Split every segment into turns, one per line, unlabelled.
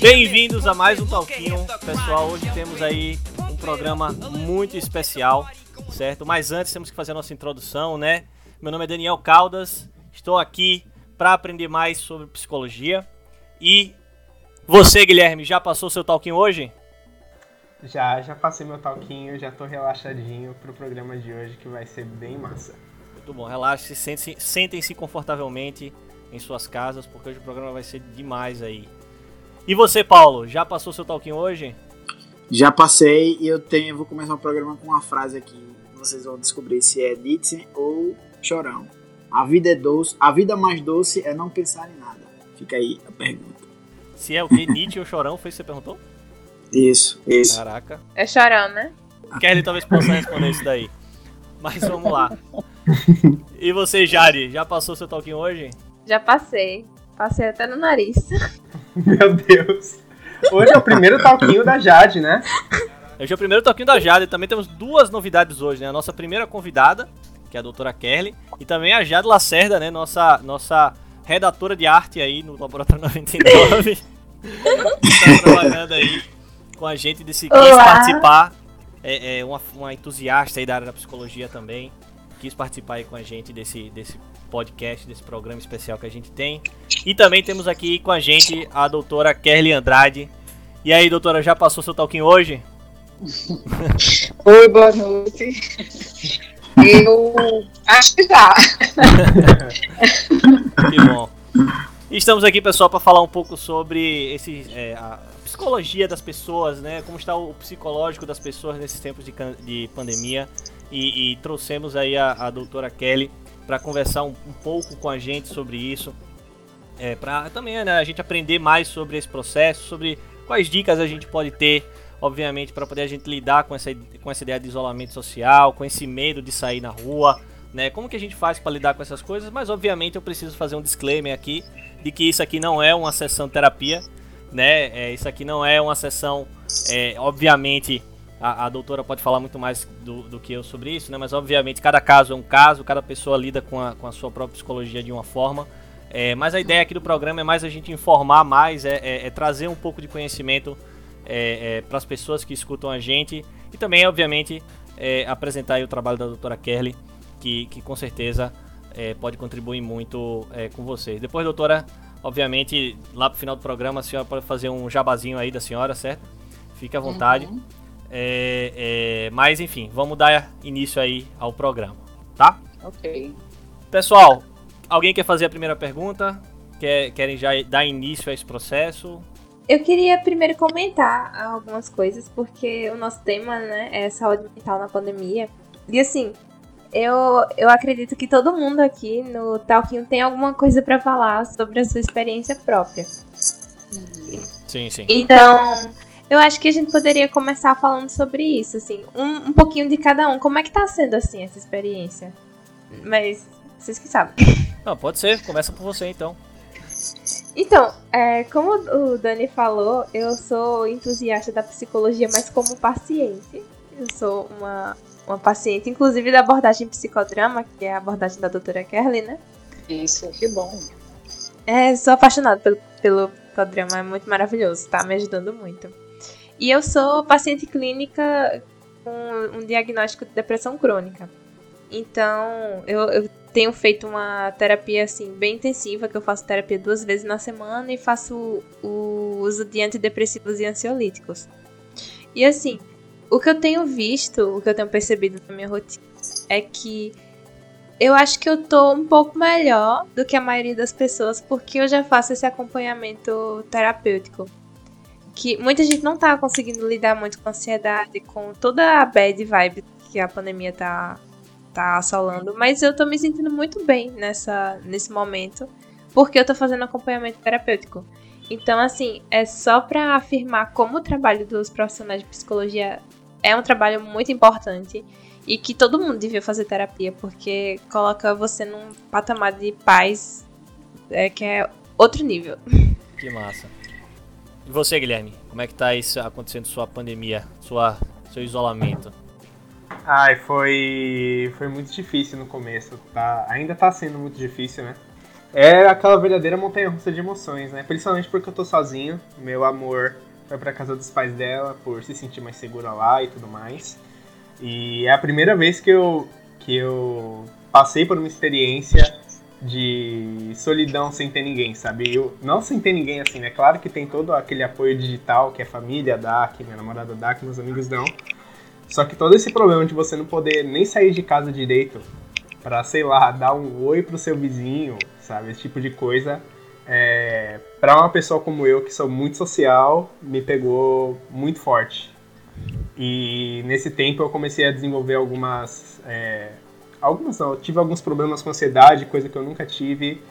Bem-vindos a mais um Talquinho. Pessoal, hoje temos aí um programa muito especial, certo? Mas antes temos que fazer a nossa introdução, né? Meu nome é Daniel Caldas, estou aqui para aprender mais sobre psicologia. E você, Guilherme, já passou seu Talquinho hoje?
Já, já passei meu talquinho, já tô relaxadinho pro programa de hoje que vai ser bem massa.
Muito bom, relaxe, sentem-se sentem confortavelmente em suas casas, porque hoje o programa vai ser demais aí. E você, Paulo, já passou seu talquinho hoje?
Já passei e eu tenho, vou começar o programa com uma frase aqui. Vocês vão descobrir se é Nietzsche ou Chorão. A vida é doce, a vida mais doce é não pensar em nada. Fica aí a pergunta.
Se é o que Nietzsche ou Chorão, foi isso que você perguntou?
Isso, isso.
Caraca.
É chorão, né?
Kelly talvez possa responder isso daí. Mas vamos lá. E você, Jari, já passou seu talquinho hoje?
Já passei. Passei até no nariz.
Meu Deus. Hoje é o primeiro talquinho da Jade, né?
Hoje é o primeiro talquinho da Jade. Também temos duas novidades hoje, né? A nossa primeira convidada, que é a doutora Kelly, e também a Jade Lacerda, né? Nossa, nossa redatora de arte aí no Laboratório 99. tá trabalhando aí com a gente, desse, quis
Olá.
participar. É, é uma, uma entusiasta aí da área da psicologia também. Quis participar aí com a gente desse, desse podcast, desse programa especial que a gente tem. E também temos aqui com a gente a doutora Kelly Andrade. E aí, doutora, já passou seu talquinho hoje?
Oi, boa noite. Eu acho que já.
Que bom. Estamos aqui, pessoal, para falar um pouco sobre esse, é, a psicologia das pessoas, né? Como está o psicológico das pessoas nesses tempos de, de pandemia. E, e trouxemos aí a, a doutora Kelly para conversar um, um pouco com a gente sobre isso. É, para também né, a gente aprender mais sobre esse processo, sobre quais dicas a gente pode ter, obviamente, para poder a gente lidar com essa, com essa ideia de isolamento social, com esse medo de sair na rua, né? Como que a gente faz para lidar com essas coisas? Mas obviamente eu preciso fazer um disclaimer aqui de que isso aqui não é uma sessão terapia, né? É, isso aqui não é uma sessão, é, obviamente a, a doutora pode falar muito mais do, do que eu sobre isso, né? Mas obviamente cada caso é um caso, cada pessoa lida com a, com a sua própria psicologia de uma forma. É, mas a ideia aqui do programa é mais a gente informar mais, é, é- é trazer um pouco de conhecimento para as pessoas que escutam a gente e também, obviamente, é, apresentar o trabalho da doutora Kelly, que, que com certeza é, pode contribuir muito é, com vocês. Depois, doutora, obviamente, lá pro final do programa, a senhora pode fazer um jabazinho aí da senhora, certo? Fique à vontade.
Uhum.
É, é, mas, enfim, vamos dar início aí ao programa, tá?
Ok.
Pessoal, alguém quer fazer a primeira pergunta? Quer, querem já dar início a esse processo?
Eu queria primeiro comentar algumas coisas, porque o nosso tema, né, é saúde mental na pandemia. E assim, eu, eu acredito que todo mundo aqui no Talquinho tem alguma coisa pra falar sobre a sua experiência própria.
Sim, sim.
Então, eu acho que a gente poderia começar falando sobre isso, assim, um, um pouquinho de cada um. Como é que tá sendo, assim, essa experiência? Mas, vocês que sabem.
Não, pode ser, começa por você então.
Então, é, como o Dani falou, eu sou entusiasta da psicologia, mas como paciente. Eu sou uma, uma paciente, inclusive da abordagem psicodrama, que é a abordagem da doutora Kerley, né?
Isso, que bom.
É, sou apaixonada pelo, pelo psicodrama, é muito maravilhoso, tá me ajudando muito. E eu sou paciente clínica com um diagnóstico de depressão crônica. Então, eu, eu tenho feito uma terapia assim bem intensiva, que eu faço terapia duas vezes na semana e faço o uso de antidepressivos e ansiolíticos. E assim, o que eu tenho visto, o que eu tenho percebido na minha rotina é que eu acho que eu tô um pouco melhor do que a maioria das pessoas, porque eu já faço esse acompanhamento terapêutico. Que muita gente não tá conseguindo lidar muito com a ansiedade, com toda a bad vibe que a pandemia tá, tá assolando. Mas eu tô me sentindo muito bem nessa, nesse momento, porque eu tô fazendo acompanhamento terapêutico. Então, assim, é só pra afirmar como o trabalho dos profissionais de psicologia é um trabalho muito importante e que todo mundo devia fazer terapia, porque coloca você num patamar de paz é, que é outro nível.
Que massa. E você, Guilherme? Como é que tá isso acontecendo sua pandemia, sua, seu isolamento?
Ai, foi, foi muito difícil no começo, tá? Ainda tá sendo muito difícil, né? é aquela verdadeira montanha-russa de emoções, né? Principalmente porque eu tô sozinho, meu amor foi pra casa dos pais dela por se sentir mais segura lá e tudo mais. E é a primeira vez que eu, que eu passei por uma experiência de solidão sem ter ninguém, sabe? Eu, não sem ter ninguém assim, né? Claro que tem todo aquele apoio digital, que é família, DAC, minha namorada DAC, meus amigos dão. Só que todo esse problema de você não poder nem sair de casa direito para sei lá, dar um oi pro seu vizinho, sabe? Esse tipo de coisa. É, para uma pessoa como eu, que sou muito social, me pegou muito forte. E nesse tempo eu comecei a desenvolver algumas. É, algumas não, tive alguns problemas com ansiedade, coisa que eu nunca tive.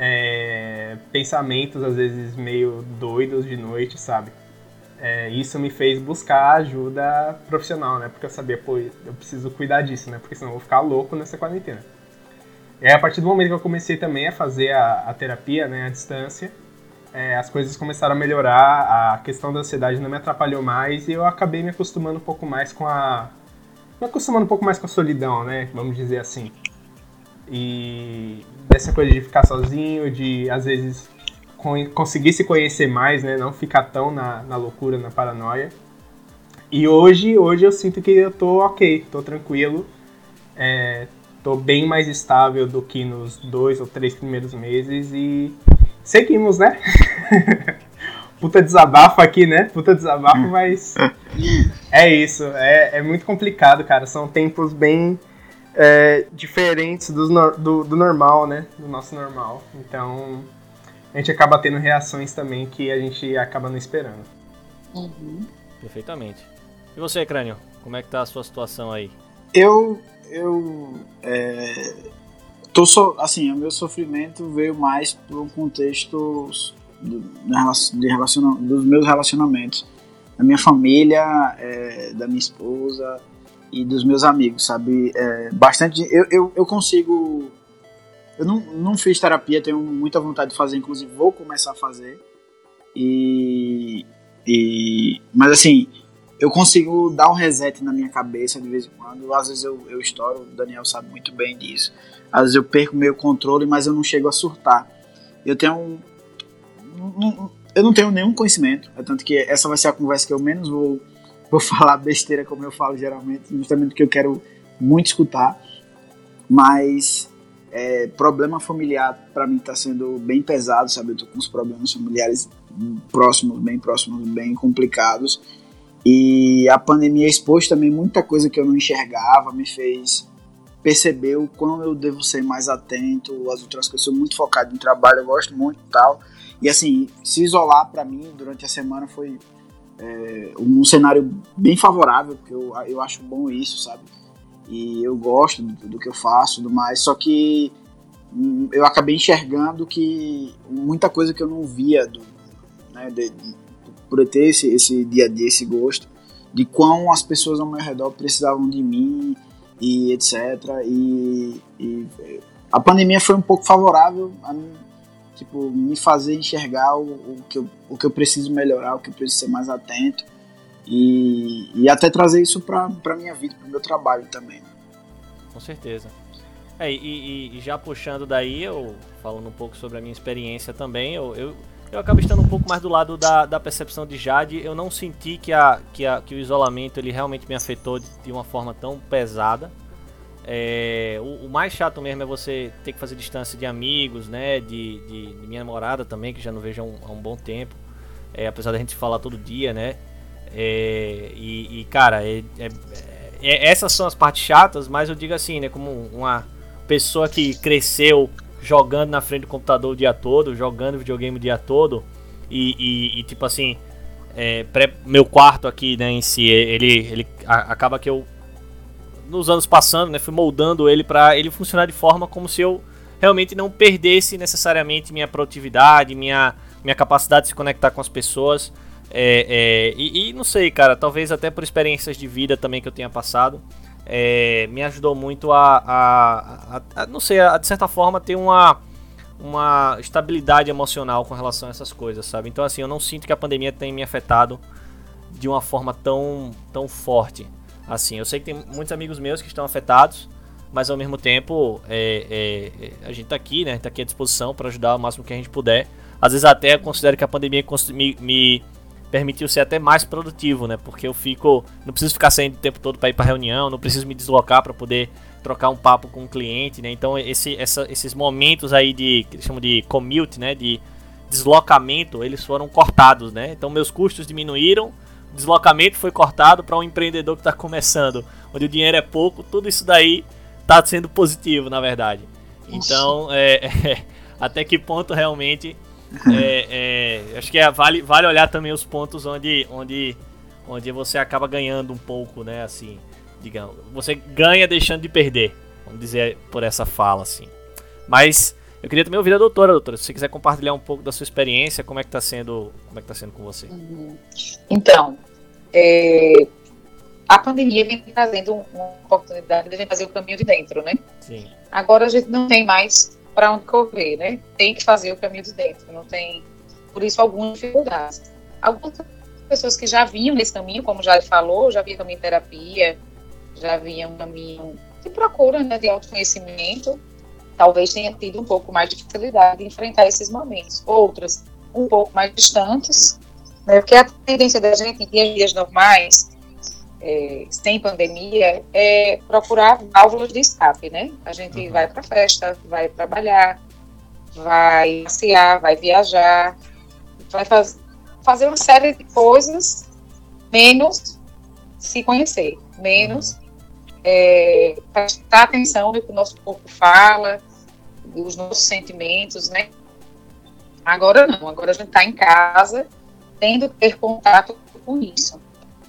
É, pensamentos às vezes meio doidos de noite, sabe? É, isso me fez buscar ajuda profissional, né? Porque eu sabia, pô, eu preciso cuidar disso, né? Porque senão eu vou ficar louco nessa quarentena. E aí, a partir do momento que eu comecei também a fazer a, a terapia, né, à distância, é, as coisas começaram a melhorar, a questão da ansiedade não me atrapalhou mais e eu acabei me acostumando um pouco mais com a. me acostumando um pouco mais com a solidão, né? Vamos dizer assim. E dessa coisa de ficar sozinho, de às vezes conseguir se conhecer mais, né? Não ficar tão na, na loucura, na paranoia. E hoje, hoje eu sinto que eu tô ok, tô tranquilo. É, tô bem mais estável do que nos dois ou três primeiros meses e seguimos, né? Puta desabafo aqui, né? Puta desabafo, mas é isso. É, é muito complicado, cara. São tempos bem é, diferentes do, do, do normal, né? Do nosso normal. Então, a gente acaba tendo reações também que a gente acaba não esperando.
Uhum. Perfeitamente. E você, Crânio? Como é que tá a sua situação aí?
Eu. Eu. É, tô so, assim, o meu sofrimento veio mais por um contexto do, dos meus relacionamentos. Da minha família, é, da minha esposa e dos meus amigos, sabe? É, bastante. Eu, eu, eu consigo eu não, não fiz terapia, tenho muita vontade de fazer, inclusive vou começar a fazer. E, e mas assim, eu consigo dar um reset na minha cabeça de vez em quando. Às vezes eu, eu estouro, o Daniel sabe muito bem disso. Às vezes eu perco meu controle, mas eu não chego a surtar. Eu tenho um, eu não tenho nenhum conhecimento, é tanto que essa vai ser a conversa que eu menos vou, vou falar besteira como eu falo geralmente, justamente porque eu quero muito escutar. Mas é, problema familiar para mim está sendo bem pesado, sabe? Eu tô com uns problemas familiares próximos, bem próximos, bem complicados. E a pandemia expôs também muita coisa que eu não enxergava, me fez perceber o quão eu devo ser mais atento às outras coisas. Eu sou muito focado em trabalho, eu gosto muito e tal. E assim, se isolar para mim durante a semana foi é, um cenário bem favorável, porque eu, eu acho bom isso, sabe? e eu gosto do, do que eu faço tudo mais, só que hum, eu acabei enxergando que muita coisa que eu não via do, né, de, de, por ter esse, esse dia a dia, esse gosto, de quão as pessoas ao meu redor precisavam de mim e etc. E, e a pandemia foi um pouco favorável a mim, tipo, me fazer enxergar o, o, que eu, o que eu preciso melhorar, o que eu preciso ser mais atento e, e até trazer isso para a minha vida, para o meu trabalho também.
Com certeza. É, e, e, já puxando daí, eu falando um pouco sobre a minha experiência também, eu, eu, eu acabo estando um pouco mais do lado da, da percepção de Jade. Eu não senti que, a, que, a, que o isolamento ele realmente me afetou de, de uma forma tão pesada. É, o, o, mais chato mesmo é você ter que fazer distância de amigos, né? De, de, de minha namorada também, que já não vejo há um, há um bom tempo. É, apesar da gente falar todo dia, né? É, e, e, cara, é, é, é, essas são as partes chatas, mas eu digo assim, né? Como uma pessoa que cresceu jogando na frente do computador o dia todo, jogando videogame o dia todo, e, e, e tipo assim, pré, meu quarto aqui, né, em si, ele, ele a, acaba que eu, nos anos passando, né, fui moldando ele para ele funcionar de forma como se eu realmente não perdesse necessariamente minha produtividade, minha, minha capacidade de se conectar com as pessoas. É, é, e, e, não sei, cara, talvez até por experiências de vida também que eu tenha passado, é, me ajudou muito a, a, a, a, não sei, de certa forma ter uma, uma estabilidade emocional com relação a essas coisas, sabe? Então, assim, eu não sinto que a pandemia tenha me afetado de uma forma tão, tão forte. Assim, eu sei que tem muitos amigos meus que estão afetados, mas ao mesmo tempo é, é, é a gente tá aqui, né? Tá aqui à disposição para ajudar o máximo que a gente puder. Às vezes até considero que a pandemia me, me permitiu ser até mais produtivo, né? Porque eu fico, não preciso ficar saindo o tempo todo para ir para reunião, não preciso me deslocar para poder trocar um papo com o cliente, né? Então esse, essa, esses momentos aí de que eles chamam de commute, né? De deslocamento, eles foram cortados, né? Então meus custos diminuíram, deslocamento foi cortado para um empreendedor que está começando, onde o dinheiro é pouco, tudo isso daí está sendo positivo, na verdade. Então, é, é, até que ponto realmente é, é, acho que é, vale, vale olhar também os pontos onde, onde, onde você acaba ganhando um pouco, né? Assim, digamos, você ganha deixando de perder, vamos dizer por essa fala, assim. Mas eu queria também ouvir a doutora, doutora, se você quiser compartilhar um pouco da sua experiência, como é que está sendo, como é que tá sendo com você?
Uhum. Então, é, a pandemia vem trazendo uma oportunidade de a gente fazer o caminho de dentro, né?
Sim.
Agora a gente não tem mais para onde correr, né? Tem que fazer o caminho de dentro, não tem, por isso, algumas dificuldades. Algumas pessoas que já vinham nesse caminho, como já falou, já vinham caminho terapia, já vinham caminho de procura, né, de autoconhecimento, talvez tenha tido um pouco mais de facilidade de enfrentar esses momentos. Outras, um pouco mais distantes, né, porque a tendência da gente em dias normais, é, sem pandemia, é procurar válvulas de escape, né? A gente uhum. vai para festa, vai trabalhar, vai passear, vai viajar, vai faz, fazer uma série de coisas, menos se conhecer, menos uhum. é, prestar atenção no que o nosso corpo fala, os nossos sentimentos, né? Agora não, agora a gente está em casa, tendo que ter contato com isso,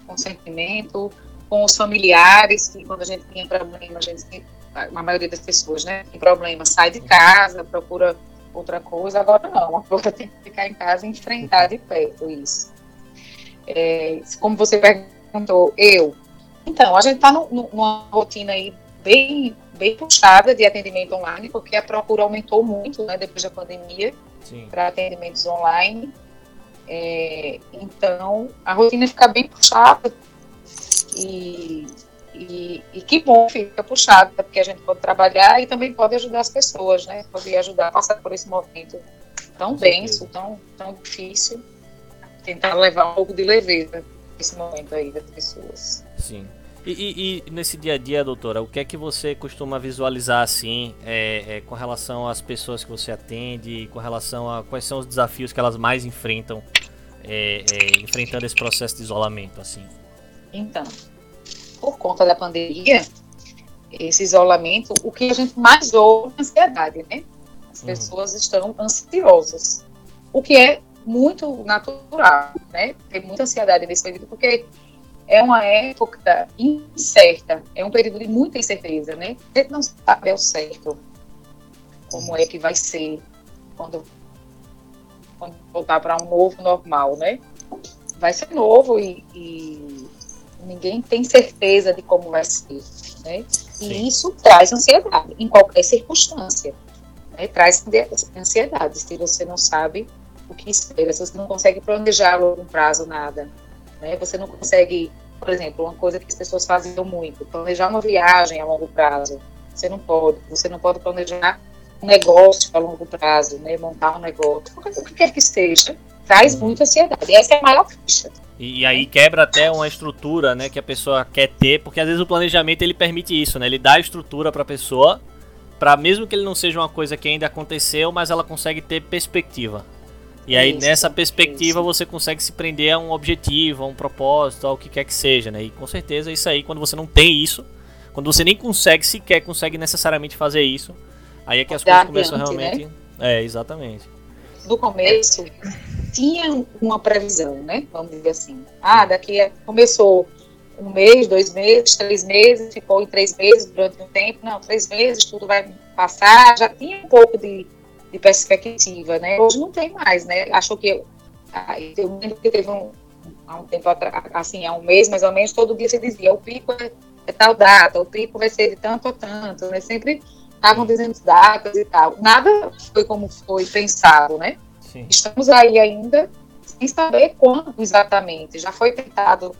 com o sentimento, com os familiares, que quando a gente tem problema, a gente, a maioria das pessoas, né, tem problema, sai de casa, procura outra coisa, agora não, agora tem que ficar em casa e enfrentar de perto isso. É, como você perguntou, eu, então, a gente está numa rotina aí bem bem puxada de atendimento online, porque a procura aumentou muito né, depois da pandemia para atendimentos online. É, então, a rotina fica bem puxada e, e, e, que bom fica puxada, porque a gente pode trabalhar e também pode ajudar as pessoas, né? Pode ajudar a passar por esse momento tão denso, tão, tão difícil. Tentar levar um pouco de leveza nesse momento aí das pessoas.
Sim. E, e, e, nesse dia a dia, doutora, o que é que você costuma visualizar assim, é, é, com relação às pessoas que você atende, com relação a quais são os desafios que elas mais enfrentam, é, é enfrentando esse processo de isolamento, assim?
Então, por conta da pandemia, esse isolamento, o que a gente mais ouve é ansiedade, né? As uhum. pessoas estão ansiosas, o que é muito natural, né? Tem muita ansiedade nesse período, porque é uma época incerta, é um período de muita incerteza, né? A gente não sabe ao certo como é que vai ser quando, quando voltar para um novo normal, né? Vai ser novo e, e, ninguém tem certeza de como vai ser, né? E isso traz ansiedade em qualquer circunstância, né? Traz ansiedade se você não sabe o que espera, se você não consegue planejar a longo prazo nada, né? Você não consegue, por exemplo, uma coisa que as pessoas faziam muito, planejar uma viagem a longo prazo. Você não pode. Você não pode planejar um negócio a longo prazo, né? montar um negócio, o que quer que seja, traz uhum. muita ansiedade. E essa é a maior ficha.
E, e, aí quebra até uma estrutura, né, que a pessoa quer ter, porque às vezes o planejamento ele permite isso, né? Ele dá a estrutura para a pessoa, para mesmo que ele não seja uma coisa que ainda aconteceu, mas ela consegue ter perspectiva. E aí, isso, nessa perspectiva, isso. você consegue se prender a um objetivo, a um propósito, ao que quer que seja, né? E com certeza, isso aí, quando você não tem isso, quando você nem consegue, sequer consegue necessariamente fazer isso, aí é que as coisas começam né? realmente. Né? É, exatamente.
No começo, tinha uma previsão, né? Vamos dizer assim. Ah, daqui a... começou um mês, dois meses, três meses, ficou em três meses durante um tempo. Não, três meses, tudo vai passar. Já tinha um pouco de de perspectiva, né? Hoje não tem mais, né? Achou que eu lembro que teve um há um tempo assim, há um mês mais ou menos, todo dia se dizia, o pico é, é tal data, o pico vai ser de tanto ou tanto, né? Sempre estavam dizendo datas e tal. Nada foi como foi pensado, né? Sim. Estamos aí ainda sem saber quando exatamente. Já foi tentado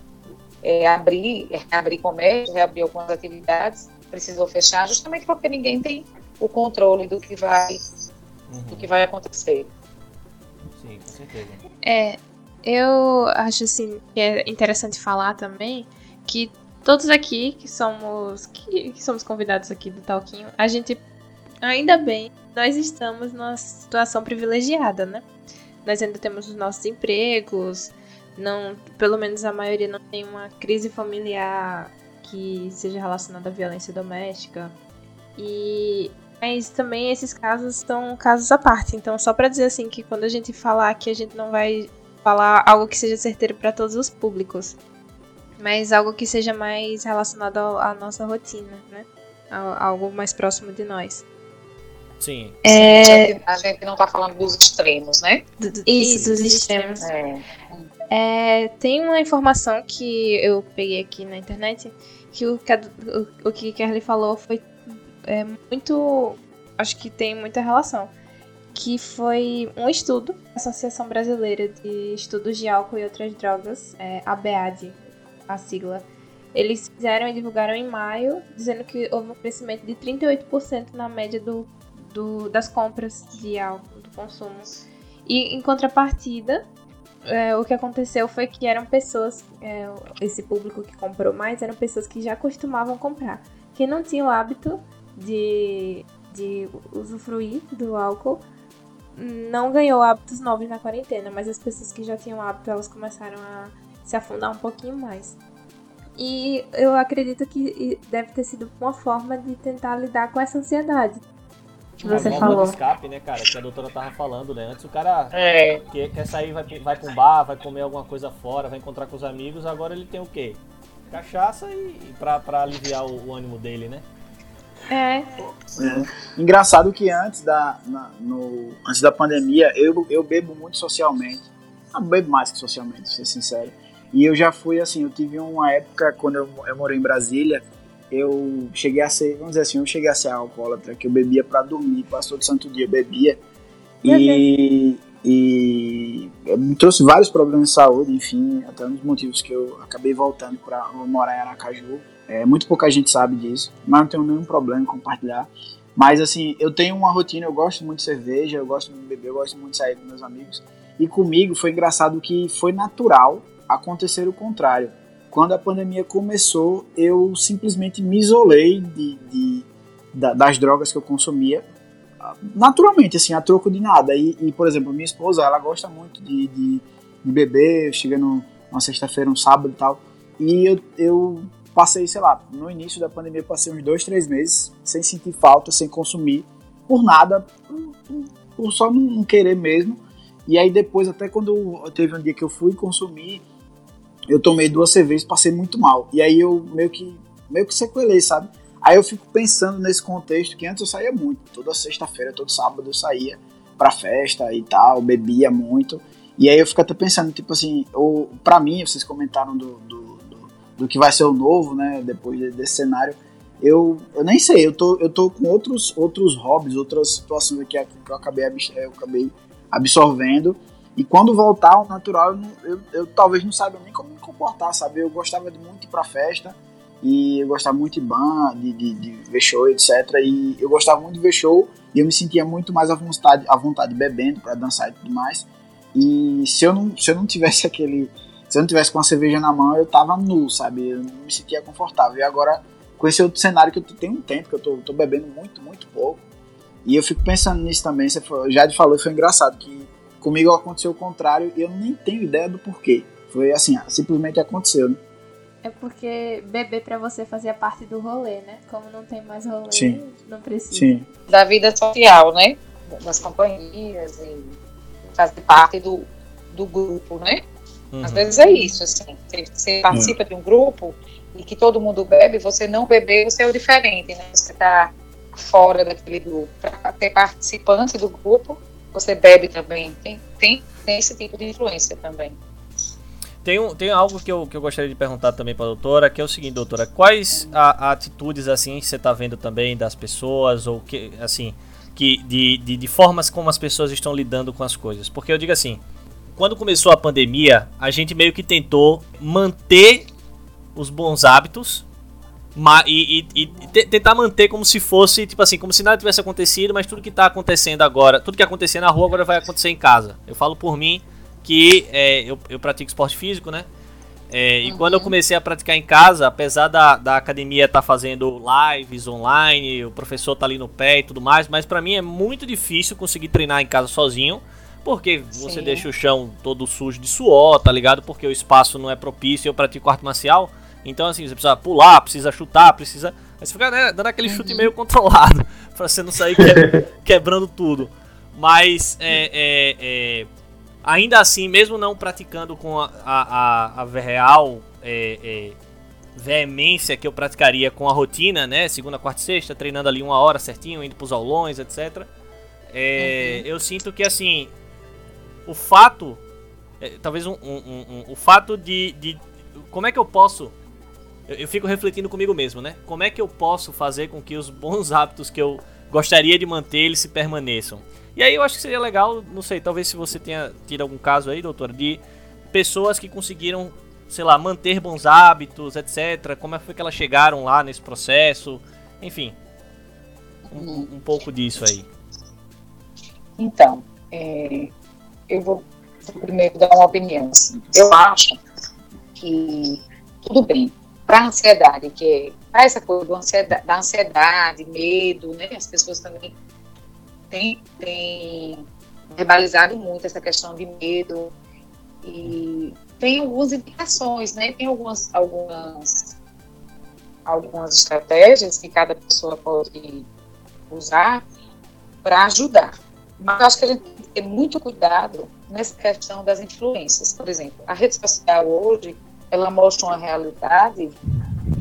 é, abrir, abrir comércio, reabrir algumas atividades, precisou fechar, justamente porque ninguém tem o controle do que vai,
Uhum.
do que vai acontecer.
Sim, com certeza.
É, eu acho assim que é interessante falar também que todos aqui que somos que, que somos convidados aqui do Talquinho, a gente ainda bem nós estamos numa situação privilegiada, né? Nós ainda temos os nossos empregos, não, pelo menos a maioria não tem uma crise familiar que seja relacionada à violência doméstica. E mas também esses casos são casos à parte. Então, só pra dizer assim que quando a gente falar que a gente não vai falar algo que seja certeiro para todos os públicos, mas algo que seja mais relacionado à nossa rotina, né? Al- Algo mais próximo de nós.
Sim.
A,
É,
gente, a gente não está falando dos extremos, né?
isso, dos extremos.
É.
É, tem uma informação que eu peguei aqui na internet que o que, a- o, o que Kerly falou foi é, muito. Acho que tem muita relação. Que foi um estudo, Associação Brasileira de Estudos de Álcool e Outras Drogas, é, ABAD, a sigla. Eles fizeram e divulgaram em maio, dizendo que houve um crescimento de 38% na média do, do- das compras de álcool, do consumo. E em contrapartida, é, o que aconteceu foi que eram pessoas, é, esse público que comprou mais, eram pessoas que já costumavam comprar. Quem não tinha o hábito de, de usufruir do álcool não ganhou hábitos novos na quarentena, mas as pessoas que já tinham hábito, elas começaram a se afundar um pouquinho mais. E eu acredito que deve ter sido uma forma de tentar lidar com essa ansiedade que você
válvula
falou.
escape, né, cara? Que a doutora tava falando, né? Antes o cara
É,
quer, quer sair, vai, vai pra um bar, vai comer alguma coisa fora, vai encontrar com os amigos, agora ele tem o quê? Cachaça e, e pra, pra aliviar o, o ânimo dele, né?
É,
É. Engraçado que antes da, na- no, antes da pandemia, eu, eu bebo muito socialmente. Não bebo mais que socialmente, pra ser sincero. E eu já fui assim, eu tive uma época quando eu, eu morei em Brasília, eu cheguei a ser, vamos dizer assim, eu cheguei a ser alcoólatra, que eu bebia pra dormir, quase todo santo dia eu bebia. E, e me trouxe vários problemas de saúde, enfim, até um dos motivos que eu acabei voltando para morar em Aracaju. É, muito pouca gente sabe disso, mas não tenho nenhum problema em compartilhar. Mas assim, eu tenho uma rotina, eu gosto muito de cerveja, eu gosto muito de beber, eu gosto muito de sair com meus amigos. E comigo foi engraçado que foi natural acontecer o contrário. Quando a pandemia começou, eu simplesmente me isolei de, de- da- das drogas que eu consumia naturalmente, assim, a troco de nada. E, e, por exemplo, minha esposa, ela gosta muito de, de, de beber, chega numa sexta-feira, um sábado e tal. E eu, eu passei, sei lá, no início da pandemia, passei uns dois, três meses sem sentir falta, sem consumir, por nada, por, só não, querer mesmo. E aí depois, até quando teve um dia que eu fui consumir, eu tomei duas cervejas, passei muito mal. E aí eu meio que, meio que sequelei, sabe? Aí eu fico pensando nesse contexto que antes eu saía muito. Toda sexta-feira, todo sábado eu saía pra festa e tal, bebia muito. E aí eu fico até pensando, tipo assim, ou, pra mim, vocês comentaram do, do, do, que vai ser o novo, né, depois de- desse cenário. Eu, eu nem sei, eu tô, eu tô com outros, outros hobbies, outras situações aqui que eu acabei, abs- eu acabei absorvendo. E quando voltar ao natural, eu, eu, eu talvez não saiba nem como me comportar, sabe? Eu gostava de muito ir pra festa, e eu gostava muito de ban, de, de, de ver show, etc. E eu gostava muito de ver show e eu me sentia muito mais à vontade, à vontade bebendo para dançar e tudo mais. E se eu não, se eu não tivesse aquele, se eu não tivesse com a cerveja na mão, eu tava nu, sabe? Eu não me sentia confortável. E agora com esse outro cenário que eu tem um tempo que eu tô, tô bebendo muito, muito pouco. E eu fico pensando nisso também. Você Jade falou, e foi engraçado que comigo aconteceu o contrário e eu nem tenho ideia do porquê. Foi assim, simplesmente aconteceu. Né?
é porque beber pra você fazia parte do rolê, né? Como não tem mais rolê,
Sim.
não precisa.
Sim.
da vida social, né? Das companhias e fazer parte do, do grupo, né?
Uhum.
Às vezes é isso, assim. Você, participa de um grupo e que todo mundo bebe, você não beber, você é o diferente, né? Você tá fora daquele grupo. Para ser participante do grupo, você bebe também. Tem, tem, tem esse tipo de influência também.
Tem, um, tem algo que eu, que eu gostaria de perguntar também para a doutora, que é o seguinte, doutora, quais a- atitudes assim que você está vendo também das pessoas ou que assim que de, de, de formas como as pessoas estão lidando com as coisas? Porque eu digo assim, quando começou a pandemia, a gente meio que tentou manter os bons hábitos e, e, e tentar manter como se fosse, tipo assim, como se nada tivesse acontecido, mas tudo que tá acontecendo agora, tudo que acontecer na rua agora vai acontecer em casa. Eu falo por mim que é, eu, eu pratico esporte físico, né? É, e uhum. quando eu comecei a praticar em casa, apesar da, da academia estar tá fazendo lives online, o professor tá ali no pé e tudo mais, mas para mim é muito difícil conseguir treinar em casa sozinho, porque você Sim. deixa o chão todo sujo de suor, tá ligado? Porque o espaço não é propício, eu pratico arte marcial, então assim, você precisa pular, precisa chutar, precisa... Aí você fica né, dando aquele chute meio controlado, pra você não sair que, quebrando tudo. Mas é, é, é Ainda assim, mesmo não praticando com a, a, a real é, é, veemência que eu praticaria com a rotina, né? Segunda, quarta e sexta, treinando ali uma hora certinho, indo pros aulões, etc. É, uhum. Eu sinto que, assim, o fato... É, talvez um, um, um, o fato de, de... Como é que eu posso... Eu, fico refletindo comigo mesmo, né? Como é que eu posso fazer com que os bons hábitos que eu gostaria de manter, eles se permaneçam? E aí eu acho que seria legal, não sei, talvez se você tenha tido algum caso aí, doutor, de pessoas que conseguiram, sei lá, manter bons hábitos, etc. Como é foi que elas chegaram lá nesse processo? Enfim, um, um pouco disso aí.
Então, é, eu vou primeiro dar uma opinião. Assim. Eu acho que tudo bem. Para a ansiedade, que é essa coisa ansiedade, da ansiedade, medo, né? As pessoas também tem, tem verbalizado muito essa questão de medo e tem algumas indicações, né? Tem algumas, algumas, algumas estratégias que cada pessoa pode usar para ajudar. Mas acho que a gente ter muito cuidado nessa questão das influências. Por exemplo, a rede social hoje, ela mostra uma realidade,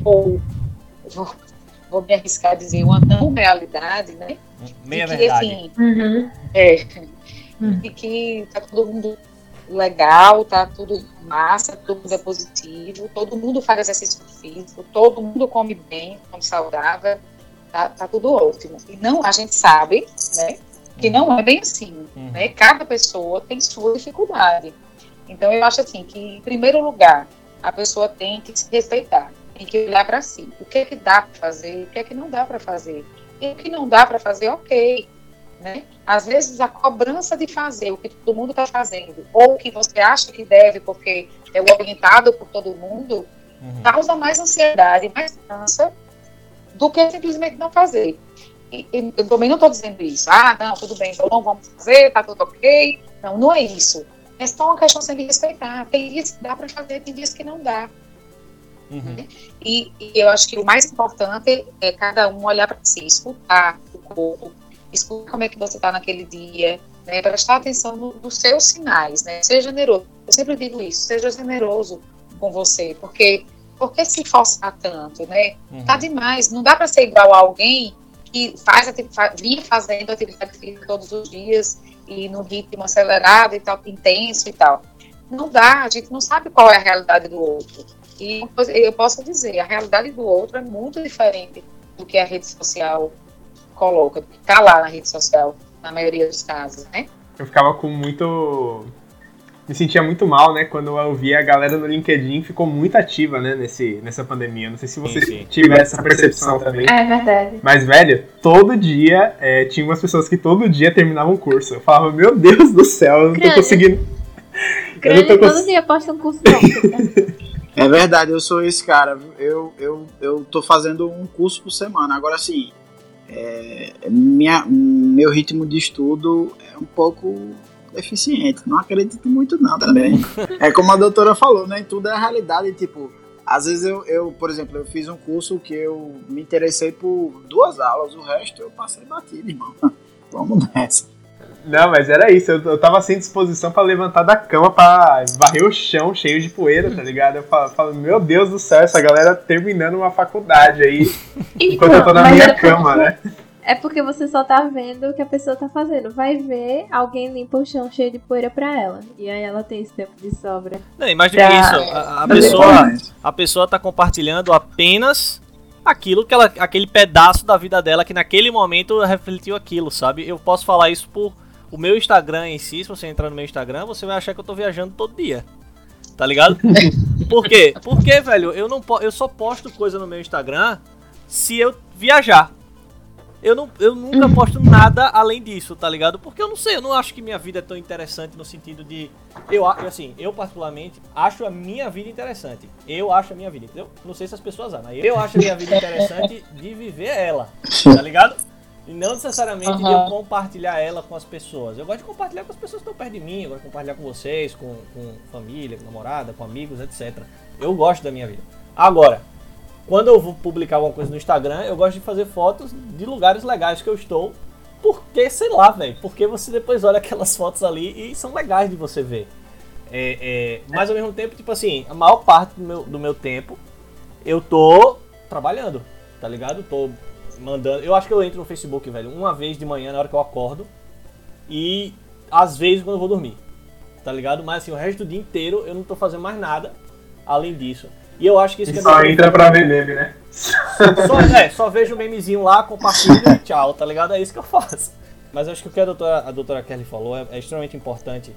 ou vou, vou me arriscar a dizer, uma não realidade, né?
Meia que, verdade. Assim,
uhum. É. Uhum. E que tá todo mundo legal, tá tudo massa, tudo é positivo, todo mundo faz exercício físico, todo mundo come bem, come saudável, tá, tá tudo ótimo. E não, a gente sabe, né, que não é bem assim, uhum. né? Cada pessoa tem sua dificuldade. Então eu acho assim que em primeiro lugar a pessoa tem que se respeitar, tem que olhar para si. O que é que dá para fazer, o que é que não dá para fazer. E o que não dá para fazer, ok. Né? Às vezes a cobrança de fazer o que todo mundo está fazendo, ou o que você acha que deve, porque é o orientado por todo mundo, uhum. causa mais ansiedade, mais cansa do que simplesmente não fazer. Eu também não estou dizendo isso. Ah, não, tudo bem, então não vamos fazer, tá tudo ok. Não, não é isso. É só uma questão de respeitar. Tem dias que dá para fazer, tem dias que não dá. Uhum. Né? E, e, eu acho que o mais importante é cada um olhar para si, escutar o corpo, escutar como é que você está naquele dia, né? prestar atenção no, nos seus sinais, né? Seja generoso. Eu sempre digo isso, seja generoso com você, porque por que se forçar tanto, né? Uhum. Tá demais, não dá para ser igual a alguém que faz, vinha fazendo atividade física todos os dias e no ritmo acelerado e tal, intenso e tal. Não dá, a gente não sabe qual é a realidade do outro. E eu posso dizer, a realidade do outro é muito diferente do que a rede social coloca, do que está lá na rede social, na maioria dos casos, né?
Eu ficava com muito. Me sentia muito mal, né? Quando eu via a galera no LinkedIn ficou muito ativa, né? Nesse, nessa pandemia. Não sei se você sim, sim. tiver essa percepção também.
É verdade.
Mas, velho, todo dia é, tinha umas pessoas que todo dia terminavam o curso. Eu falava, meu Deus do céu, eu não tô conseguindo.
Grande, eu não tô cons... todo dia posta um curso novo.
É verdade, eu sou esse cara. Eu, eu, eu tô fazendo um curso por semana. Agora, assim, é, minha, meu ritmo de estudo é um pouco deficiente. Não acredito muito, não, também. é como a doutora falou, nem né? tudo é realidade. Tipo, às vezes eu, eu, por exemplo, eu fiz um curso que eu me interessei por duas aulas, o resto eu passei batido, irmão. Vamos nessa.
Não, mas era isso. Eu, eu tava sem disposição para levantar da cama para varrer o chão cheio de poeira, tá ligado? Eu falo, falo, meu Deus do céu, essa galera terminando uma faculdade aí. Então, enquanto eu tô na minha é cama, né?
É porque você só tá vendo o que a pessoa tá fazendo. Vai ver alguém limpa o chão cheio de poeira pra ela. E aí ela tem esse tempo de sobra.
Não, imagina pra... isso. A, a pessoa, a pessoa tá compartilhando apenas aquilo que ela, aquele pedaço da vida dela que naquele momento refletiu aquilo, sabe? Eu posso falar isso por o meu Instagram em si, se você entrar no meu Instagram, você vai achar que eu tô viajando todo dia. Tá ligado? Por quê? Porque, velho, eu não eu só posto coisa no meu Instagram se eu viajar. Eu, não, eu nunca
Uhum.
posto nada além disso, tá ligado? Porque eu não sei, eu não acho que minha vida é tão interessante no sentido de. Eu, assim, eu particularmente acho a minha vida interessante. Eu acho a minha vida, entendeu? Não sei se as pessoas amam. mas Eu acho a minha vida interessante de viver ela, tá ligado? E não necessariamente de eu compartilhar ela com as pessoas. Eu gosto de compartilhar com as pessoas que estão perto de mim, eu gosto de compartilhar com vocês, com, com família, com namorada, com amigos, etc. Eu gosto da minha vida. Agora, quando eu vou publicar alguma coisa no Instagram, eu gosto de fazer fotos de lugares legais que eu estou. Porque, sei lá, velho. Porque você depois olha aquelas fotos ali e são legais de você ver. É, é, mas ao mesmo tempo, tipo assim, a maior parte do meu, do meu tempo eu tô trabalhando, tá ligado? Tô mandando. Eu acho que eu entro no Facebook, velho, uma vez de manhã na hora que eu acordo. E às vezes quando eu vou dormir. Tá ligado? Mas assim, o resto do dia inteiro eu não tô fazendo mais nada além disso. E eu acho que isso
E
que é
só entra pra ver meme, né?
só, é, só vejo o memezinho lá, compartilho e tchau, tá ligado? É isso que eu faço. Mas eu acho que o que a doutora, a doutora Kelly falou é, é extremamente importante.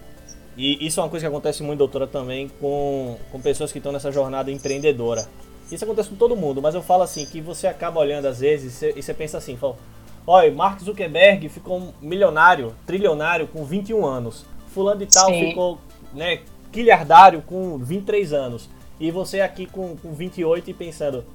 E isso é uma coisa que acontece muito, doutora, também com, com pessoas que estão nessa jornada empreendedora. Isso acontece com todo mundo, mas eu falo assim, que você acaba olhando às vezes e você, e você pensa assim, fala, olha, Mark Zuckerberg ficou um milionário, trilionário com 21 anos. Fulano de tal
Sim.
ficou, né, quilhardário com 23 anos. E você aqui com, com 28 e pensando,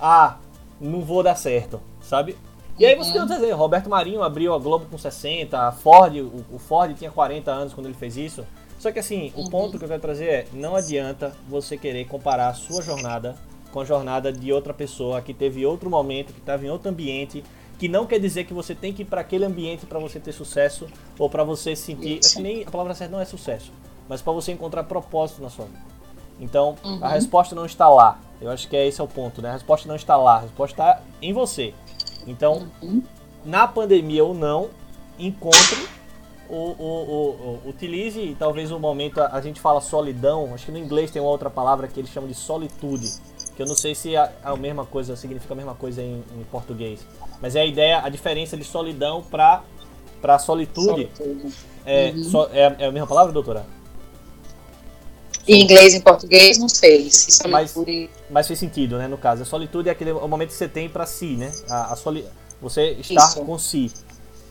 ah, não vou dar certo, sabe? E aí você tem outros exemplos. Roberto Marinho abriu a Globo com 60, a Ford, o, Ford tinha 40 anos quando ele fez isso. Só que assim, o ponto que eu quero trazer é, não adianta você querer comparar a sua jornada com a jornada de outra pessoa que teve outro momento, que estava em outro ambiente, que não quer dizer que você tem que ir para aquele ambiente para você ter sucesso ou para você se sentir, que nem a palavra certa não é sucesso, mas para você encontrar propósito na sua vida. Então, a resposta não está lá. Eu acho que é esse é o ponto, né? A resposta não está lá, a resposta está em você. Então, na pandemia ou não, encontre, o, o, o- o- utilize talvez o momento, a, a gente fala solidão, acho que no inglês tem uma outra palavra que eles chamam de solitude, que eu não sei se é a mesma coisa, significa a mesma coisa em, em português. Mas é a ideia, a diferença de solidão para solitude.
Sobretudo.
É, só- é, é a mesma palavra, doutora?
Em inglês e em português, não sei. Se
Mas-
solitude.
Mas fez sentido, né? No caso, a solitude é aquele o momento que você tem pra si, né? A, a soli... Você estar
Isso.
com si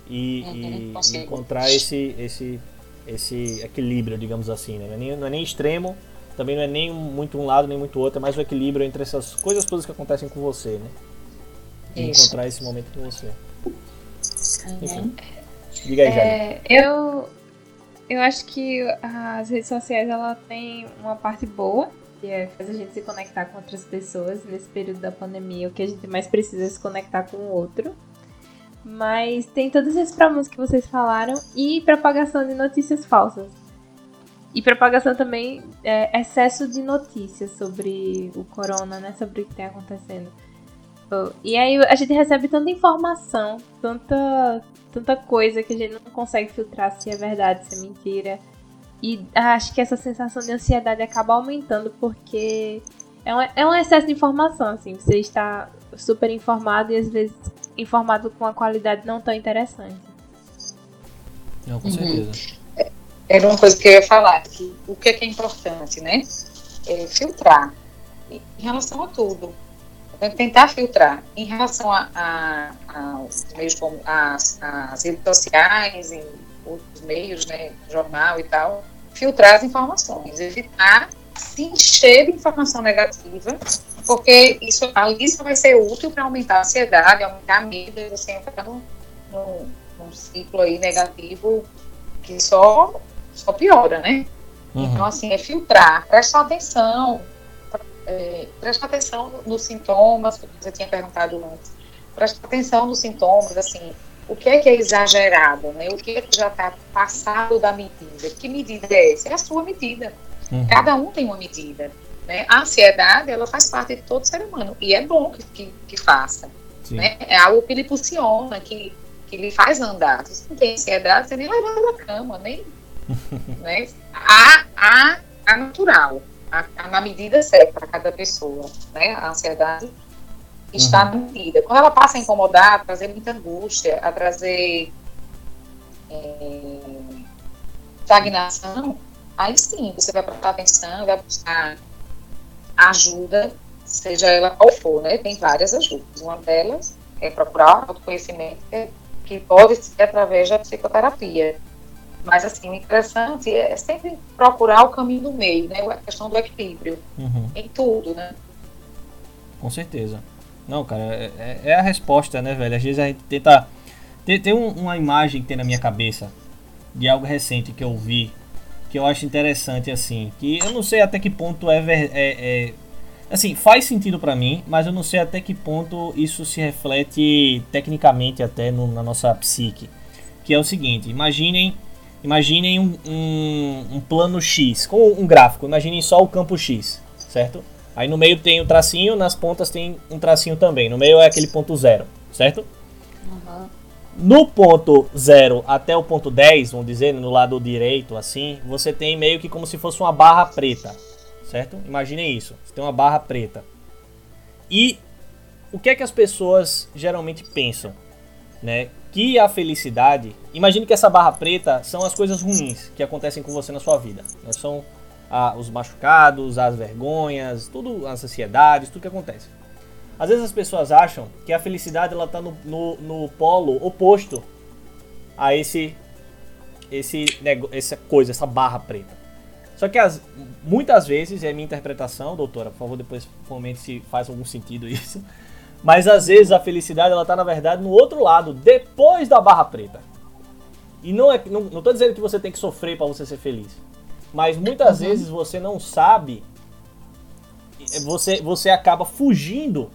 e,
Uhum,
e- encontrar esse, esse, esse equilíbrio, digamos assim, né? Não é, nem, não é nem extremo, também não é nem muito um lado nem muito outro, é mais o equilíbrio entre essas coisas todas que acontecem com você, né? E
Isso.
encontrar esse momento com você.
Uhum.
Enfim. Diga aí.
É, eu, eu acho que as redes sociais ela tem uma parte boa, que é fazer a gente se conectar com outras pessoas nesse período da pandemia. O que a gente mais precisa é se conectar com o outro. Mas tem todos esses problemas que vocês falaram e propagação de notícias falsas. E propagação também, é, excesso de notícias sobre o corona, né? Sobre o que tem acontecendo. Oh, E aí a gente recebe tanta informação, tanta, tanta coisa que a gente não consegue filtrar se é verdade, se é mentira. E acho que essa sensação de ansiedade acaba aumentando porque é um, é um excesso de informação, assim. Você está super informado e às vezes informado com uma qualidade não tão interessante.
Não, com
Uhum.
certeza.
Era uma coisa que eu ia falar, que o que é, que é importante, né? É filtrar em relação a tudo. É tentar filtrar em relação a, a, aos meios como as, as redes sociais e outros meios, né, jornal e tal, filtrar as informações, evitar se encher de informação negativa, porque isso ali só vai ser útil para aumentar a ansiedade, aumentar a medo e você entrar num, num, num ciclo aí negativo que só, só piora, né?
Uhum.
Então, assim, é filtrar, prestar atenção, é, prestar atenção nos sintomas, que você tinha perguntado antes, prestar atenção nos sintomas, assim, o que é que é exagerado, né? O que é que já está passado da medida? Que medida é essa? É a sua medida.
Uhum.
Cada um tem uma medida. Né? A ansiedade, ela faz parte de todo ser humano. E é bom que, que, que faça.
Sim.
Né? É algo que lhe impulsiona, que, que lhe faz andar. Se você não tem ansiedade, você nem levanta da cama, nem. né? A, a, a natural, a, a, na medida certa para cada pessoa. Né? A ansiedade está na medida. Quando ela passa a incomodar, a trazer muita angústia, a trazer é, estagnação, aí sim, você vai prestar atenção, vai buscar ajuda, seja ela qual for, né? Tem várias ajudas. Uma delas é procurar autoconhecimento, que pode ser através da psicoterapia. Mas, assim, o interessante é sempre procurar o caminho do meio, né? A questão do equilíbrio uhum. em tudo, né?
Com certeza. Não, cara, é, é, é a resposta, né, velho? Às vezes a gente tenta. Tem, tem um, uma imagem que tem na minha cabeça de algo recente que eu vi que eu acho interessante, assim. Que eu não sei até que ponto é, é, é assim, faz sentido para mim, mas eu não sei até que ponto isso se reflete tecnicamente até no, na nossa psique. Que é o seguinte: imaginem Imaginem um, um, um, plano X, com um gráfico, imaginem só o campo X, certo? Aí no meio tem o tracinho, nas pontas tem um tracinho também. No meio é aquele ponto zero, certo? Uhum. No ponto 0 até o ponto 10, vamos dizer, no lado direito, assim, você tem meio que como se fosse uma barra preta, certo? Imaginem isso, você tem uma barra preta. E o que é que as pessoas geralmente pensam, né? Que a felicidade. Imagine que essa barra preta são as coisas ruins que acontecem com você na sua vida. Né? São ah, os machucados, as vergonhas, tudo, as ansiedades, tudo que acontece. Às vezes as pessoas acham que a felicidade ela está no, no, no, polo oposto a esse, esse essa coisa, essa barra preta. Só que as, muitas vezes, é minha interpretação, doutora, por favor, depois comente se faz algum sentido isso. Mas às vezes a felicidade ela tá na verdade no outro lado, depois da barra preta. E não é não, não tô dizendo que você tem que sofrer para você ser feliz. Mas muitas uhum. vezes você não sabe você você acaba fugindo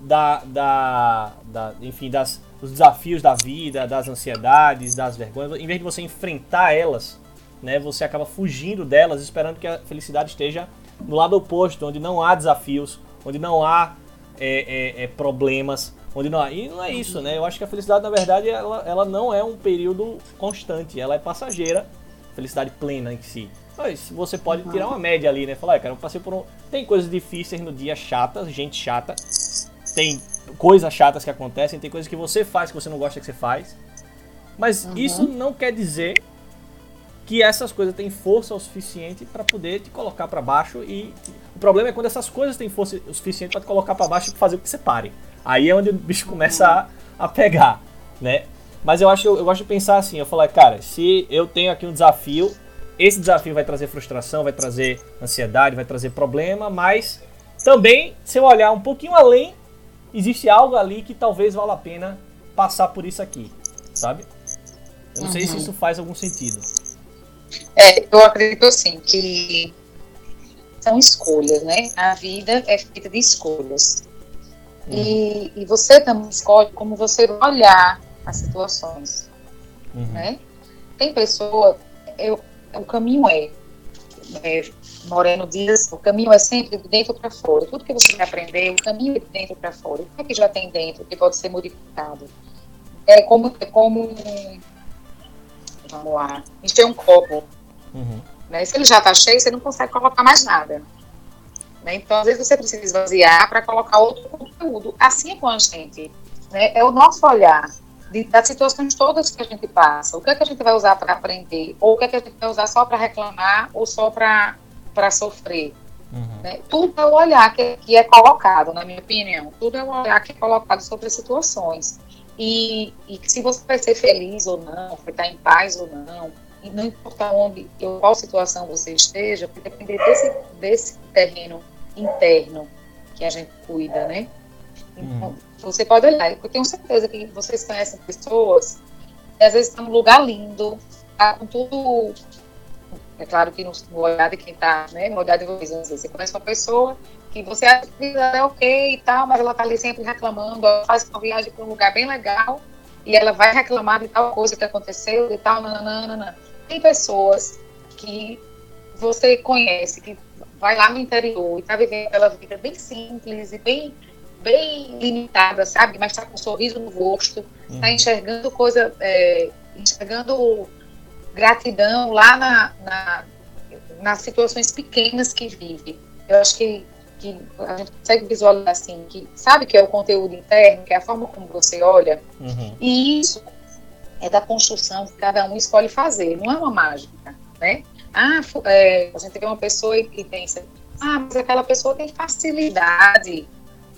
da, da, da enfim, das dos desafios da vida, das ansiedades, das vergonhas, em vez de você enfrentar elas, né, você acaba fugindo delas, esperando que a felicidade esteja no lado oposto, onde não há desafios, onde não há é, é, é, problemas. Onde não, e não é isso, né? Eu acho que a felicidade, na verdade, ela, ela não é um período constante, ela é passageira. Felicidade plena em si. Mas você pode tirar uma média ali, né? Falar, ah, cara, eu passei por um. Tem coisas difíceis no dia chatas, gente chata. Tem coisas chatas que acontecem, tem coisas que você faz que você não gosta que você faz. Mas uhum. isso não quer dizer que essas coisas têm força o suficiente para poder te colocar para baixo e o problema é quando essas coisas têm força o suficiente para te colocar para baixo e fazer com que você pare. Aí é onde o bicho começa a, a pegar, né? Mas eu acho eu gosto de pensar assim, eu falo, cara, se eu tenho aqui um desafio, esse desafio vai trazer frustração, vai trazer ansiedade, vai trazer problema, mas também se eu olhar um pouquinho além, existe algo ali que talvez valha a pena passar por isso aqui, sabe? Eu não uhum. sei se uhum. isso faz algum sentido.
É, eu acredito assim que são escolhas, né? A vida é feita de escolhas. Uhum. E, e você também escolhe como você olhar as situações, uhum. né? Tem pessoa, eu, o caminho é, é, Moreno diz, o caminho é sempre de dentro para fora. Tudo que você vai aprender, o caminho é de dentro para fora. O que é que já tem dentro que pode ser modificado? É como, é como vamos lá, encher um copo. Uhum. Né? Se ele já está cheio, você não consegue colocar mais nada. Né? Então, às vezes, você precisa esvaziar para colocar outro conteúdo. Assim é com a gente. Né? É o nosso olhar de, das situações todas que a gente passa. O que é que a gente vai usar para aprender? Ou o que é que a gente vai usar só para reclamar ou só para sofrer? Uhum. Né? Tudo é o olhar que, que é colocado, na minha opinião. Tudo é o olhar que é colocado sobre as situações. E, e se você vai ser feliz ou não, vai estar em paz ou não, e não importa onde, ou qual situação você esteja, vai depender desse, desse terreno interno que a gente cuida, né? Então, hum. você pode olhar, eu tenho certeza que vocês conhecem pessoas que às vezes estão num lugar lindo, tá com tudo. É claro que no, no olhar de quem está, né? No olhar de vocês, você conhece uma pessoa que você acha que ela é ok e tal, mas ela tá ali sempre reclamando, ela faz uma viagem para um lugar bem legal e ela vai reclamar de tal coisa que aconteceu e tal, nananana. Tem pessoas que você conhece, que vai lá no interior e tá vivendo aquela vida bem simples e bem bem limitada, sabe? Mas tá com um sorriso no rosto, tá uhum. enxergando coisa, é, enxergando gratidão lá na, na, nas situações pequenas que vive. Eu acho que que a gente consegue visualizar assim, que sabe que é o conteúdo interno, que é a forma como você olha, uhum. e isso é da construção que cada um escolhe fazer, não é uma mágica, né? Ah, é, a gente vê uma pessoa e pensa, ah, mas aquela pessoa tem facilidade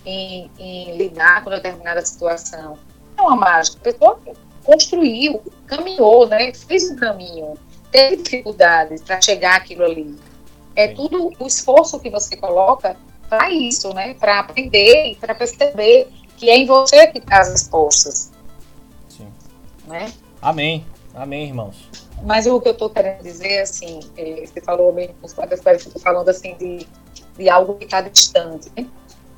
em, em lidar com determinada situação. Não é uma mágica. A pessoa construiu, caminhou, né? fez um caminho, teve dificuldades para chegar aquilo ali. É tudo o esforço que você coloca para isso, né? Para aprender e para perceber que é em você que está as respostas.
Sim.
Né?
Amém. Amém, irmãos.
Mas o que eu estou querendo dizer, assim, é, você falou bem, os colegas falando assim de, de algo que está distante, né?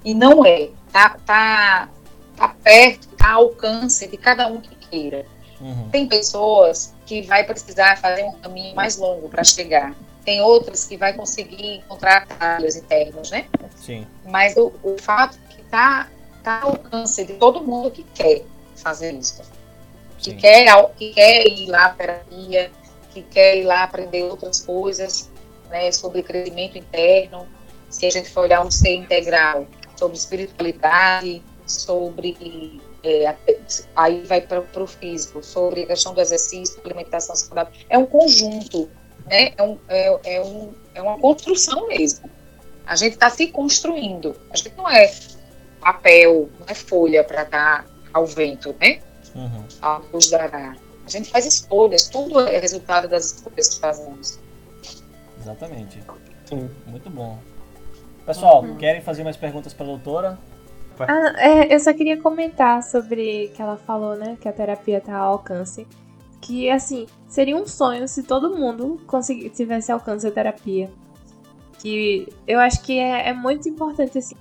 E não é. Tá, tá, tá perto, tá ao alcance de cada um que queira. Uhum. Tem pessoas que vai precisar fazer um caminho mais longo para chegar. Tem outras que vai conseguir encontrar atalhos internos, né?
Sim.
Mas o, o fato que tá, tá ao alcance de todo mundo que quer fazer isso. Que quer, que quer ir lá para terapia, que quer ir lá aprender outras coisas, né, sobre crescimento interno. Se a gente for olhar um ser integral, sobre espiritualidade, sobre é, aí vai para o físico, sobre a questão do exercício, alimentação saudável. É um conjunto, né? É, um, é, é, um, é uma construção mesmo. A gente está se construindo. A gente não é papel, não é folha para dar ao vento, né? Uhum. A luz dará. A gente faz escolhas, tudo é resultado das escolhas que fazemos.
Exatamente. Sim. Muito bom. Pessoal, uhum. querem fazer mais perguntas para a doutora?
Ah, é, eu só queria comentar sobre que ela falou, né? Que a terapia está ao alcance. Que, assim, seria um sonho se todo mundo tivesse alcance da terapia. Que eu acho que é, é muito importante, assim.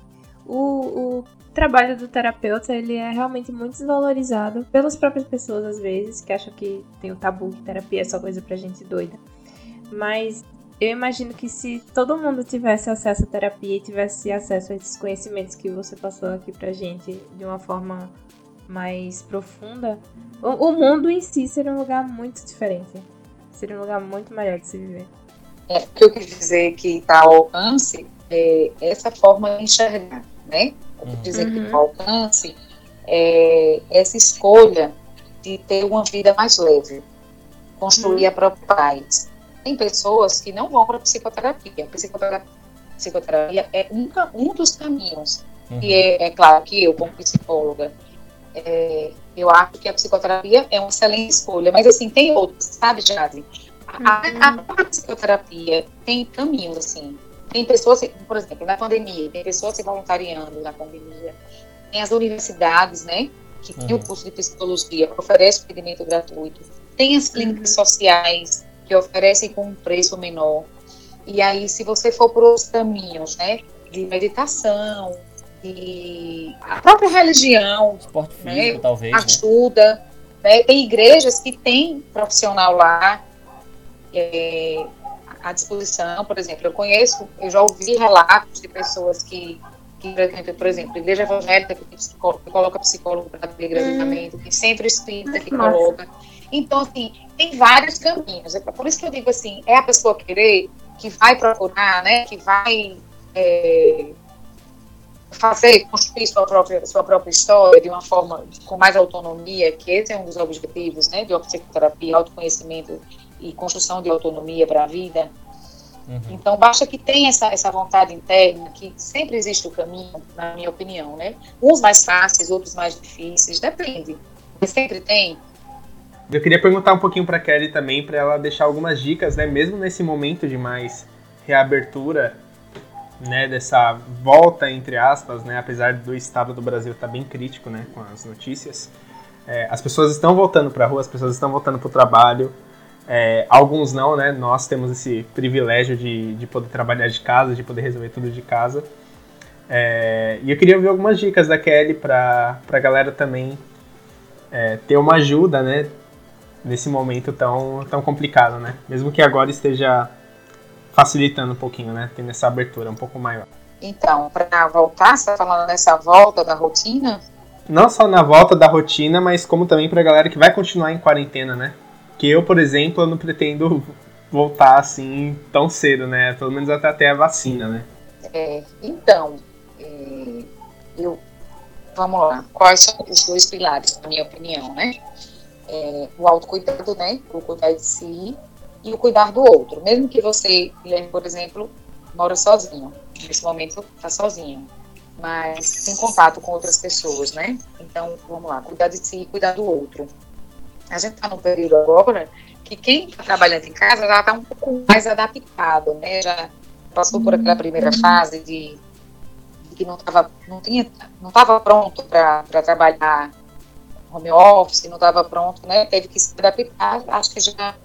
O, o trabalho do terapeuta, ele é realmente muito desvalorizado pelas próprias pessoas, às vezes, que acham que tem o tabu que terapia é só coisa pra gente doida. Mas eu imagino que se todo mundo tivesse acesso à terapia e tivesse acesso a esses conhecimentos que você passou aqui pra gente de uma forma mais profunda, o, o mundo em si seria um lugar muito diferente. Seria um lugar muito melhor de se viver.
É, o que eu quis dizer que está ao alcance é essa forma de enxergar, né? Eu quis dizer uhum. que está ao alcance é essa escolha de ter uma vida mais leve, construir uhum. a própria paz tem pessoas que não vão para psicoterapia. A psicoterapia, psicoterapia é um, um dos caminhos. Uhum. E é, é, claro que eu, como psicóloga, é, eu acho que a psicoterapia é uma excelente escolha. Mas, assim, tem outros, sabe, Jade? A, a, a uhum. psicoterapia tem caminhos, assim. Tem pessoas, por exemplo, na pandemia, tem pessoas se voluntariando na pandemia. Tem as universidades, né? Que uhum. tem o curso de psicologia, que oferece atendimento gratuito. Tem as clínicas uhum. sociais, que oferecem com um preço menor. E aí, se você for por outros caminhos, né, de meditação, a própria religião,
esporte né, físico, né, talvez,
ajuda. Né? Tem igrejas que têm profissional lá é, à disposição, por exemplo. Eu conheço, eu já ouvi relatos de pessoas que que, por exemplo, igreja evangélica que, que coloca psicólogo para atender gratuitamente, hum. tem centro espírita que Nossa. coloca. Então, assim, tem vários caminhos. É por isso que eu digo assim, é a pessoa querer que vai procurar, né, que vai é, fazer, construir sua própria, sua própria história de uma forma com mais autonomia, que esse é um dos objetivos, né, de psicoterapia, autoconhecimento e construção de autonomia para a vida. Uhum. Então, basta que tenha essa, essa vontade interna, que sempre existe o caminho, na minha opinião, né? Uns mais fáceis, outros mais difíceis, depende. Mas sempre tem.
Eu queria perguntar um pouquinho para Kelly também, para ela deixar algumas dicas, né, mesmo nesse momento de mais reabertura, né, dessa volta entre aspas, né, apesar do estado do Brasil estar tá bem crítico, né, com as notícias, é, as pessoas estão voltando para a rua, as pessoas estão voltando para o trabalho, é, alguns não, né, nós temos esse privilégio de, de poder trabalhar de casa, de poder resolver tudo de casa, é, e eu queria ouvir algumas dicas da Kelly para a galera também é, ter uma ajuda, né, nesse momento tão, tão complicado, né? Mesmo que agora esteja facilitando um pouquinho, né? Tendo essa abertura um pouco maior.
Então, para voltar, você está falando nessa volta da rotina?
Não só na volta da rotina, mas como também para a galera que vai continuar em quarentena, né? Que eu, por exemplo, eu não pretendo voltar assim tão cedo, né? Pelo menos até, até a vacina, né?
É, então, é, eu, vamos lá. Quais são os dois pilares, na minha opinião, né? é, o autocuidado, né? O cuidar de si e o cuidar do outro. Mesmo que você, por exemplo, mora sozinho, nesse momento está sozinho, mas sem contato com outras pessoas, né? Então, vamos lá, cuidar de si e cuidar do outro. A gente está num período agora que quem está trabalhando em casa já está um pouco mais adaptado, né? Já passou por aquela primeira fase de, de que não estava não tinha não estava pronto para trabalhar home office, não estava pronto, né? Teve que se adaptar. Acho que já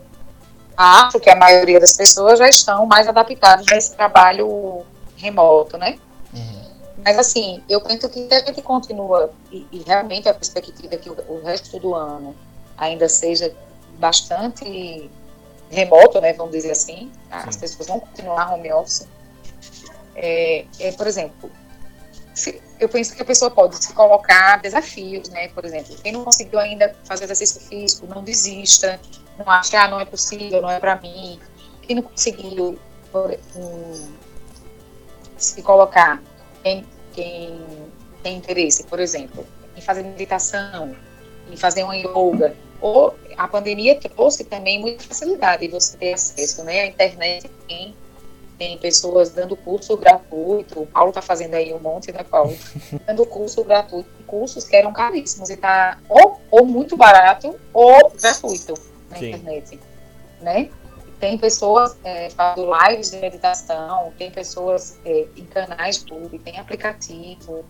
acho que a maioria das pessoas já estão mais adaptadas a esse trabalho remoto, né? Uhum. Mas assim, eu penso que se a gente continua e, e realmente a perspectiva é que o, o resto do ano ainda seja bastante remoto, né, vamos dizer assim, as pessoas vão continuar home office. É, é, por exemplo, eu penso que a pessoa pode se colocar desafios, né, por exemplo, quem não conseguiu ainda fazer exercício físico, não desista, não ache, ah, não é possível, não é para mim. Quem não conseguiu por, um, se colocar, quem, quem tem interesse, por exemplo, em fazer meditação, em fazer uma yoga, ou a pandemia trouxe também muita facilidade de você ter acesso, né? A internet tem, tem pessoas dando curso gratuito, o Paulo está fazendo aí um monte, né, Paulo? dando curso gratuito, cursos que eram caríssimos e tá ou, ou muito barato ou gratuito na Sim. internet, né? Tem pessoas é, fazendo lives de meditação, tem pessoas é, em canais YouTube, tem aplicativo,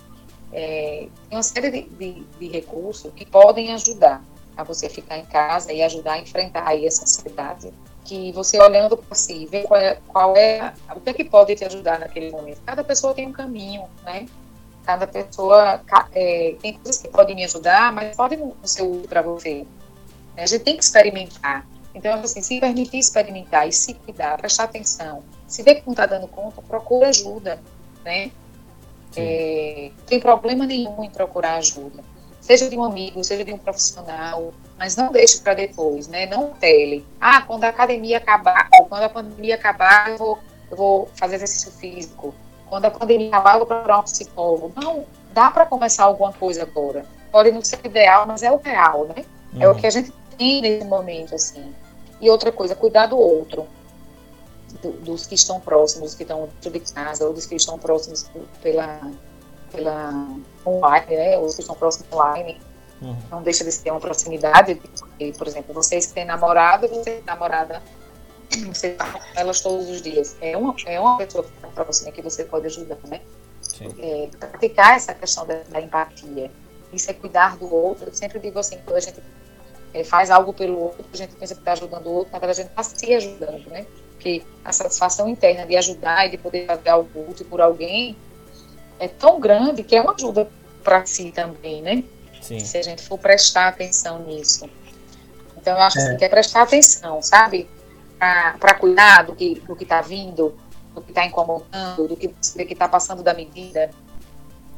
é, tem uma série de, de, de recursos que podem ajudar a você ficar em casa e ajudar a enfrentar aí essa ansiedade. Que você olhando para si, ver qual é, qual é, o que é que pode te ajudar naquele momento. Cada pessoa tem um caminho, né? Cada pessoa é, tem coisas que podem me ajudar, mas podem não ser útil para você. A gente tem que experimentar. Então, assim, se permitir experimentar e se cuidar, prestar atenção, se ver que não está dando conta, procura ajuda, né? É, não tem problema nenhum em procurar ajuda seja de um amigo, seja de um profissional, mas não deixe para depois, né? Não tele. Ah, quando a academia acabar, ou quando a pandemia acabar, eu vou, eu vou fazer exercício físico. Quando a pandemia acabar, eu vou procurar um psicólogo. Não, dá para começar alguma coisa agora. Pode não ser ideal, mas é o real, né? Uhum. É o uhum. que a gente tem nesse momento, assim. E outra coisa, cuidar do outro. Do, dos que estão próximos, que estão dentro de casa, ou dos que estão próximos pela, pela online, né, os que estão próximos online, uhum. não deixa de ter uma proximidade, porque, por exemplo, vocês que têm namorado, você tem namorada, você está com elas todos os dias, é uma, é uma pessoa que está próxima que você pode ajudar, né? É, praticar essa questão da, da, empatia, isso é cuidar do outro, eu sempre digo assim, quando a gente é, faz algo pelo outro, a gente pensa que está ajudando o outro, na verdade a gente está se ajudando, né? Porque a satisfação interna de ajudar e de poder fazer algo útil por alguém é tão grande que é uma ajuda para si também, né? Sim. Se a gente for prestar atenção nisso. Então, eu acho é. assim, que é prestar atenção, sabe? Para cuidar do que do está vindo, do que está incomodando, do que está passando da medida.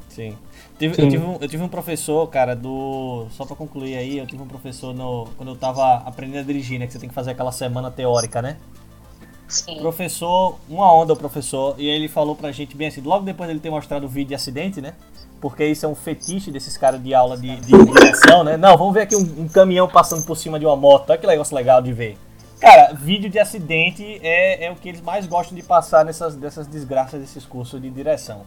Sim. Tive, Sim. Eu, tive um, eu tive um professor, cara, do. Só para concluir aí, eu tive um professor no, quando eu estava aprendendo a dirigir, né? Que você tem que fazer aquela semana teórica, né? Sim. Professor, uma onda o professor, e ele falou pra gente bem assim, logo depois dele ter mostrado o vídeo de acidente, né? Porque isso é um fetiche desses caras de aula de, de direção, né? Não, vamos ver aqui um, um, caminhão passando por cima de uma moto, olha que negócio legal de ver. Cara, vídeo de acidente é, é o que eles mais gostam de passar nessas dessas desgraças desses cursos de direção.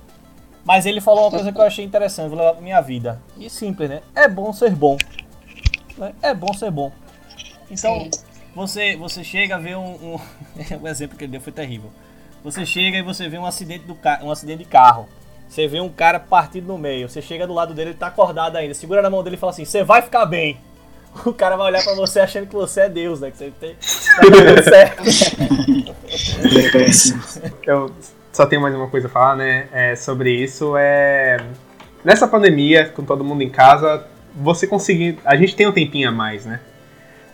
Mas ele falou uma coisa que eu achei interessante, vou levar pra minha vida. E simples, né? É bom ser bom. É bom ser bom. Então, Sim. Você, você chega a ver um, um. o exemplo que ele deu foi terrível. Você chega e você vê um acidente, do um acidente de carro. Você vê um cara partido no meio. Você chega do lado dele, ele tá acordado ainda. Segura na mão dele e fala assim: Você vai ficar bem. O cara vai olhar pra você achando que você é Deus, né? Que você tem. Tá certo.
Eu só tenho mais uma coisa a falar, né? É, sobre isso. É. Nessa pandemia, com todo mundo em casa, você conseguir. A gente tem um tempinho a mais, né?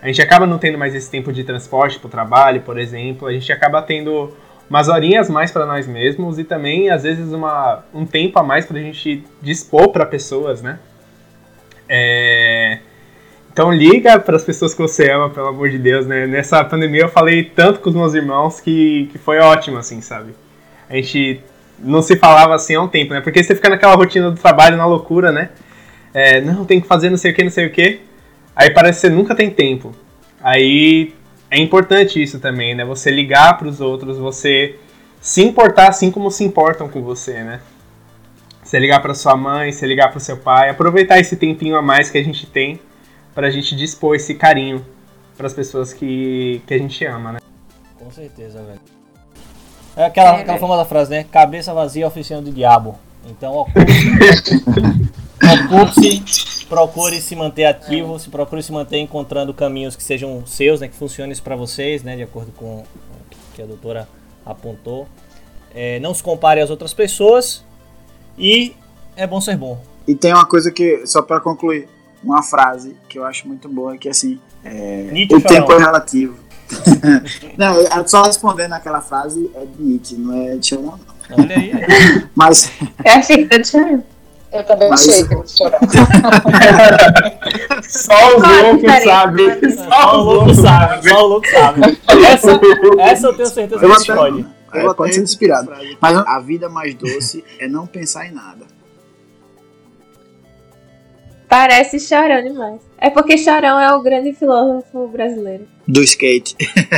A gente acaba não tendo mais esse tempo de transporte para o trabalho, por exemplo, a gente acaba tendo umas horinhas mais para nós mesmos e também, às vezes, uma, um tempo a mais para a gente dispor para pessoas, né? É... Então liga para as pessoas que você ama, pelo amor de Deus, né? Nessa pandemia eu falei tanto com os meus irmãos que, que foi ótimo, assim, sabe? A gente não se falava assim há um tempo, né? Porque você fica naquela rotina do trabalho, na loucura, né? É, não, tem que fazer não sei o que, não sei o que. Aí parece que você nunca tem tempo. Aí é importante isso também, né? Você ligar para os outros, você se importar assim como se importam com você, né? Você ligar para sua mãe, você ligar para seu pai, aproveitar esse tempinho a mais que a gente tem para a gente dispor esse carinho para as pessoas que, que a gente ama, né?
Com certeza, velho. É aquela, é, aquela famosa frase, né? Cabeça vazia, oficina do diabo. Então, ocupe-se, procure se manter ativo, se procure se manter encontrando caminhos que sejam seus, né? Que funcionem para vocês, né? De acordo com o que a doutora apontou. É, não se compare às outras pessoas e é bom ser bom.
E tem uma coisa que, só para concluir, uma frase que eu acho muito boa, que assim, é, o tempo é relativo. não, só respondendo aquela frase é de Nietzsche, não é de
não. Olha aí.
Mas.
É assim, tá de Eu também Mas... sei que chorar.
Só os loucos sabem.
Só o louco sabe. Só o louco sabe. Essa, essa eu tenho certeza que escolhe.
É, pode ser inspirado. Mas a vida mais doce é não pensar em nada.
Parece Chorão demais. É porque Chorão é o grande filósofo brasileiro.
Do skate.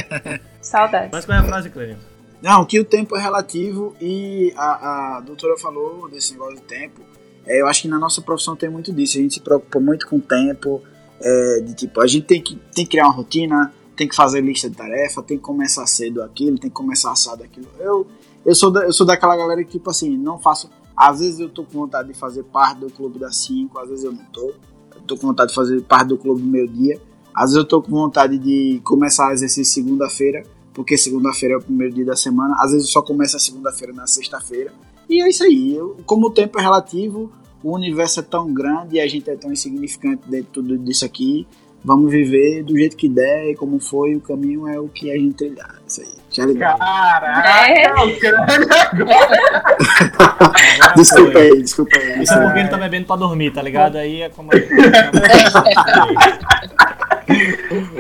Saudades.
Mas qual é a frase, Clênio?
Não, que o tempo é relativo e a, a doutora falou desse negócio de tempo. É, eu acho que na nossa profissão tem muito disso. A gente se preocupa muito com o tempo. É, de tipo, a gente tem que, tem que criar uma rotina, tem que fazer lista de tarefa, tem que começar cedo aquilo, tem que começar assado aquilo. Eu, eu, sou, da, eu sou daquela galera que, tipo assim, não faço às vezes eu tô com vontade de fazer parte do clube das 5, às vezes eu não tô. Eu tô com vontade de fazer parte do clube do meio dia. Às vezes eu tô com vontade de começar a exercício segunda-feira, porque segunda-feira é o primeiro dia da semana. Às vezes eu só começo a segunda-feira na sexta-feira. E é isso aí. Eu, como o tempo é relativo, o universo é tão grande e a gente é tão insignificante dentro de tudo disso aqui vamos viver do jeito que der e como foi, o caminho é o que a gente trilhar. Isso aí. Já ligado.
Caraca, é.
desculpa aí, desculpa aí.
Isso é porque ele tá bebendo pra dormir, tá ligado? Aí é como.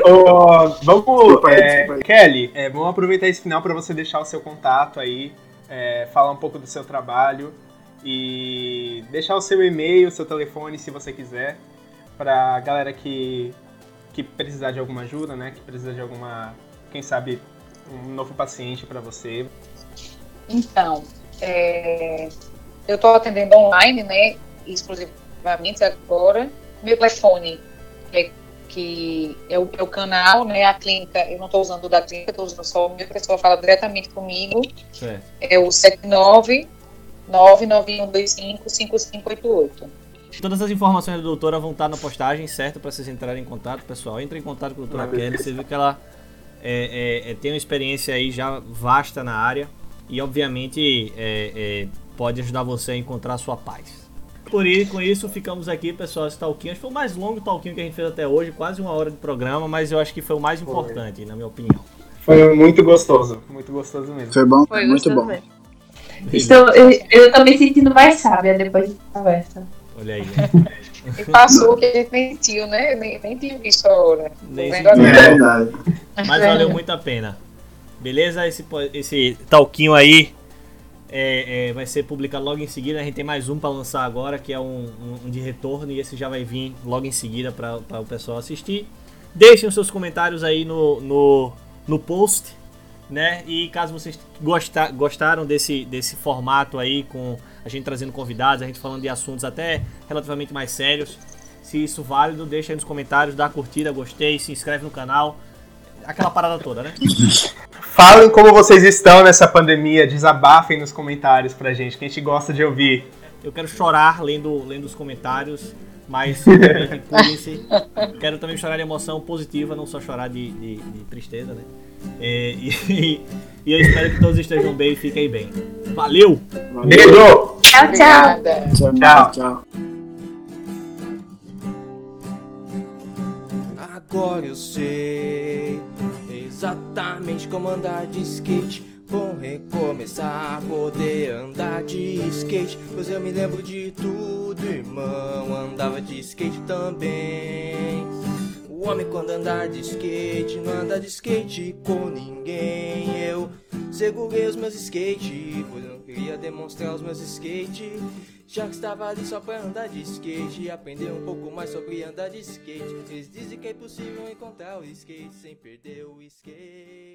oh, vamos, desculpa aí, é, desculpa aí. Kelly, é, vamos aproveitar esse final para você deixar o seu contato aí, é, falar um pouco do seu trabalho e deixar o seu e-mail, o seu telefone, se você quiser, pra galera que que precisar de alguma ajuda, né? Que precisa de alguma, quem sabe, um novo paciente para você.
Então, é, eu estou atendendo online, né? Exclusivamente agora. Meu telefone, é, que é o, é o canal, né? A clínica, eu não estou usando o da clínica, estou usando só o meu, a pessoa fala diretamente comigo. Certo. É o 79 99125 5588.
Todas as informações da doutora vão estar na postagem, certo? Para vocês entrarem em contato, pessoal. Entre em contato com a doutora Kelly. Você viu que ela é, é, é, tem uma experiência aí já vasta na área e, obviamente, é, é, pode ajudar você a encontrar a sua paz. Por isso, com isso, ficamos aqui, pessoal, esse talquinho. Acho que foi o mais longo talquinho que a gente fez até hoje, quase uma hora de programa, mas eu acho que foi o mais importante, foi. na minha opinião.
Foi muito gostoso, muito gostoso mesmo.
Foi bom? Foi muito bom.
Estou, eu, eu tô me sentindo mais sábia depois da conversa.
Olha aí.
E passou que ele mentiu, né? Nem, nem tinha visto a hora. Nem
é verdade.
Mas valeu muito a pena. Beleza? Esse, esse talquinho aí é, é, vai ser publicado logo em seguida. A gente tem mais um para lançar agora, que é um, um, de retorno, e esse já vai vir logo em seguida para o pessoal assistir. Deixem os seus comentários aí no, no, no post, né? E caso vocês gostar, gostaram desse, desse formato aí com a gente trazendo convidados, a gente falando de assuntos até relativamente mais sérios. Se isso válido, deixa aí nos comentários, dá curtida, gostei, se inscreve no canal. Aquela parada toda, né?
Falem como vocês estão nessa pandemia, desabafem nos comentários pra gente, que a gente gosta de ouvir.
Eu quero chorar lendo, lendo os comentários, mas Quero também chorar de emoção positiva, não só chorar de, de, de tristeza, né? É, e, e, eu espero que todos estejam bem e fiquem bem. Valeu!
Beijo!
Tchau, tchau!
Tchau, tchau! tchau.
Agora eu sei exatamente como andar de skate. Vou recomeçar a poder andar de skate. Pois eu me lembro de tudo, irmão. Andava de skate também. O homem quando andar de skate não anda de skate com ninguém. Eu Segurei os meus skate, pois eu não queria demonstrar os meus skate. Já que estava ali só pra andar de skate, aprender um pouco mais sobre andar de skate. Eles dizem que é impossível encontrar o skate sem perder o skate.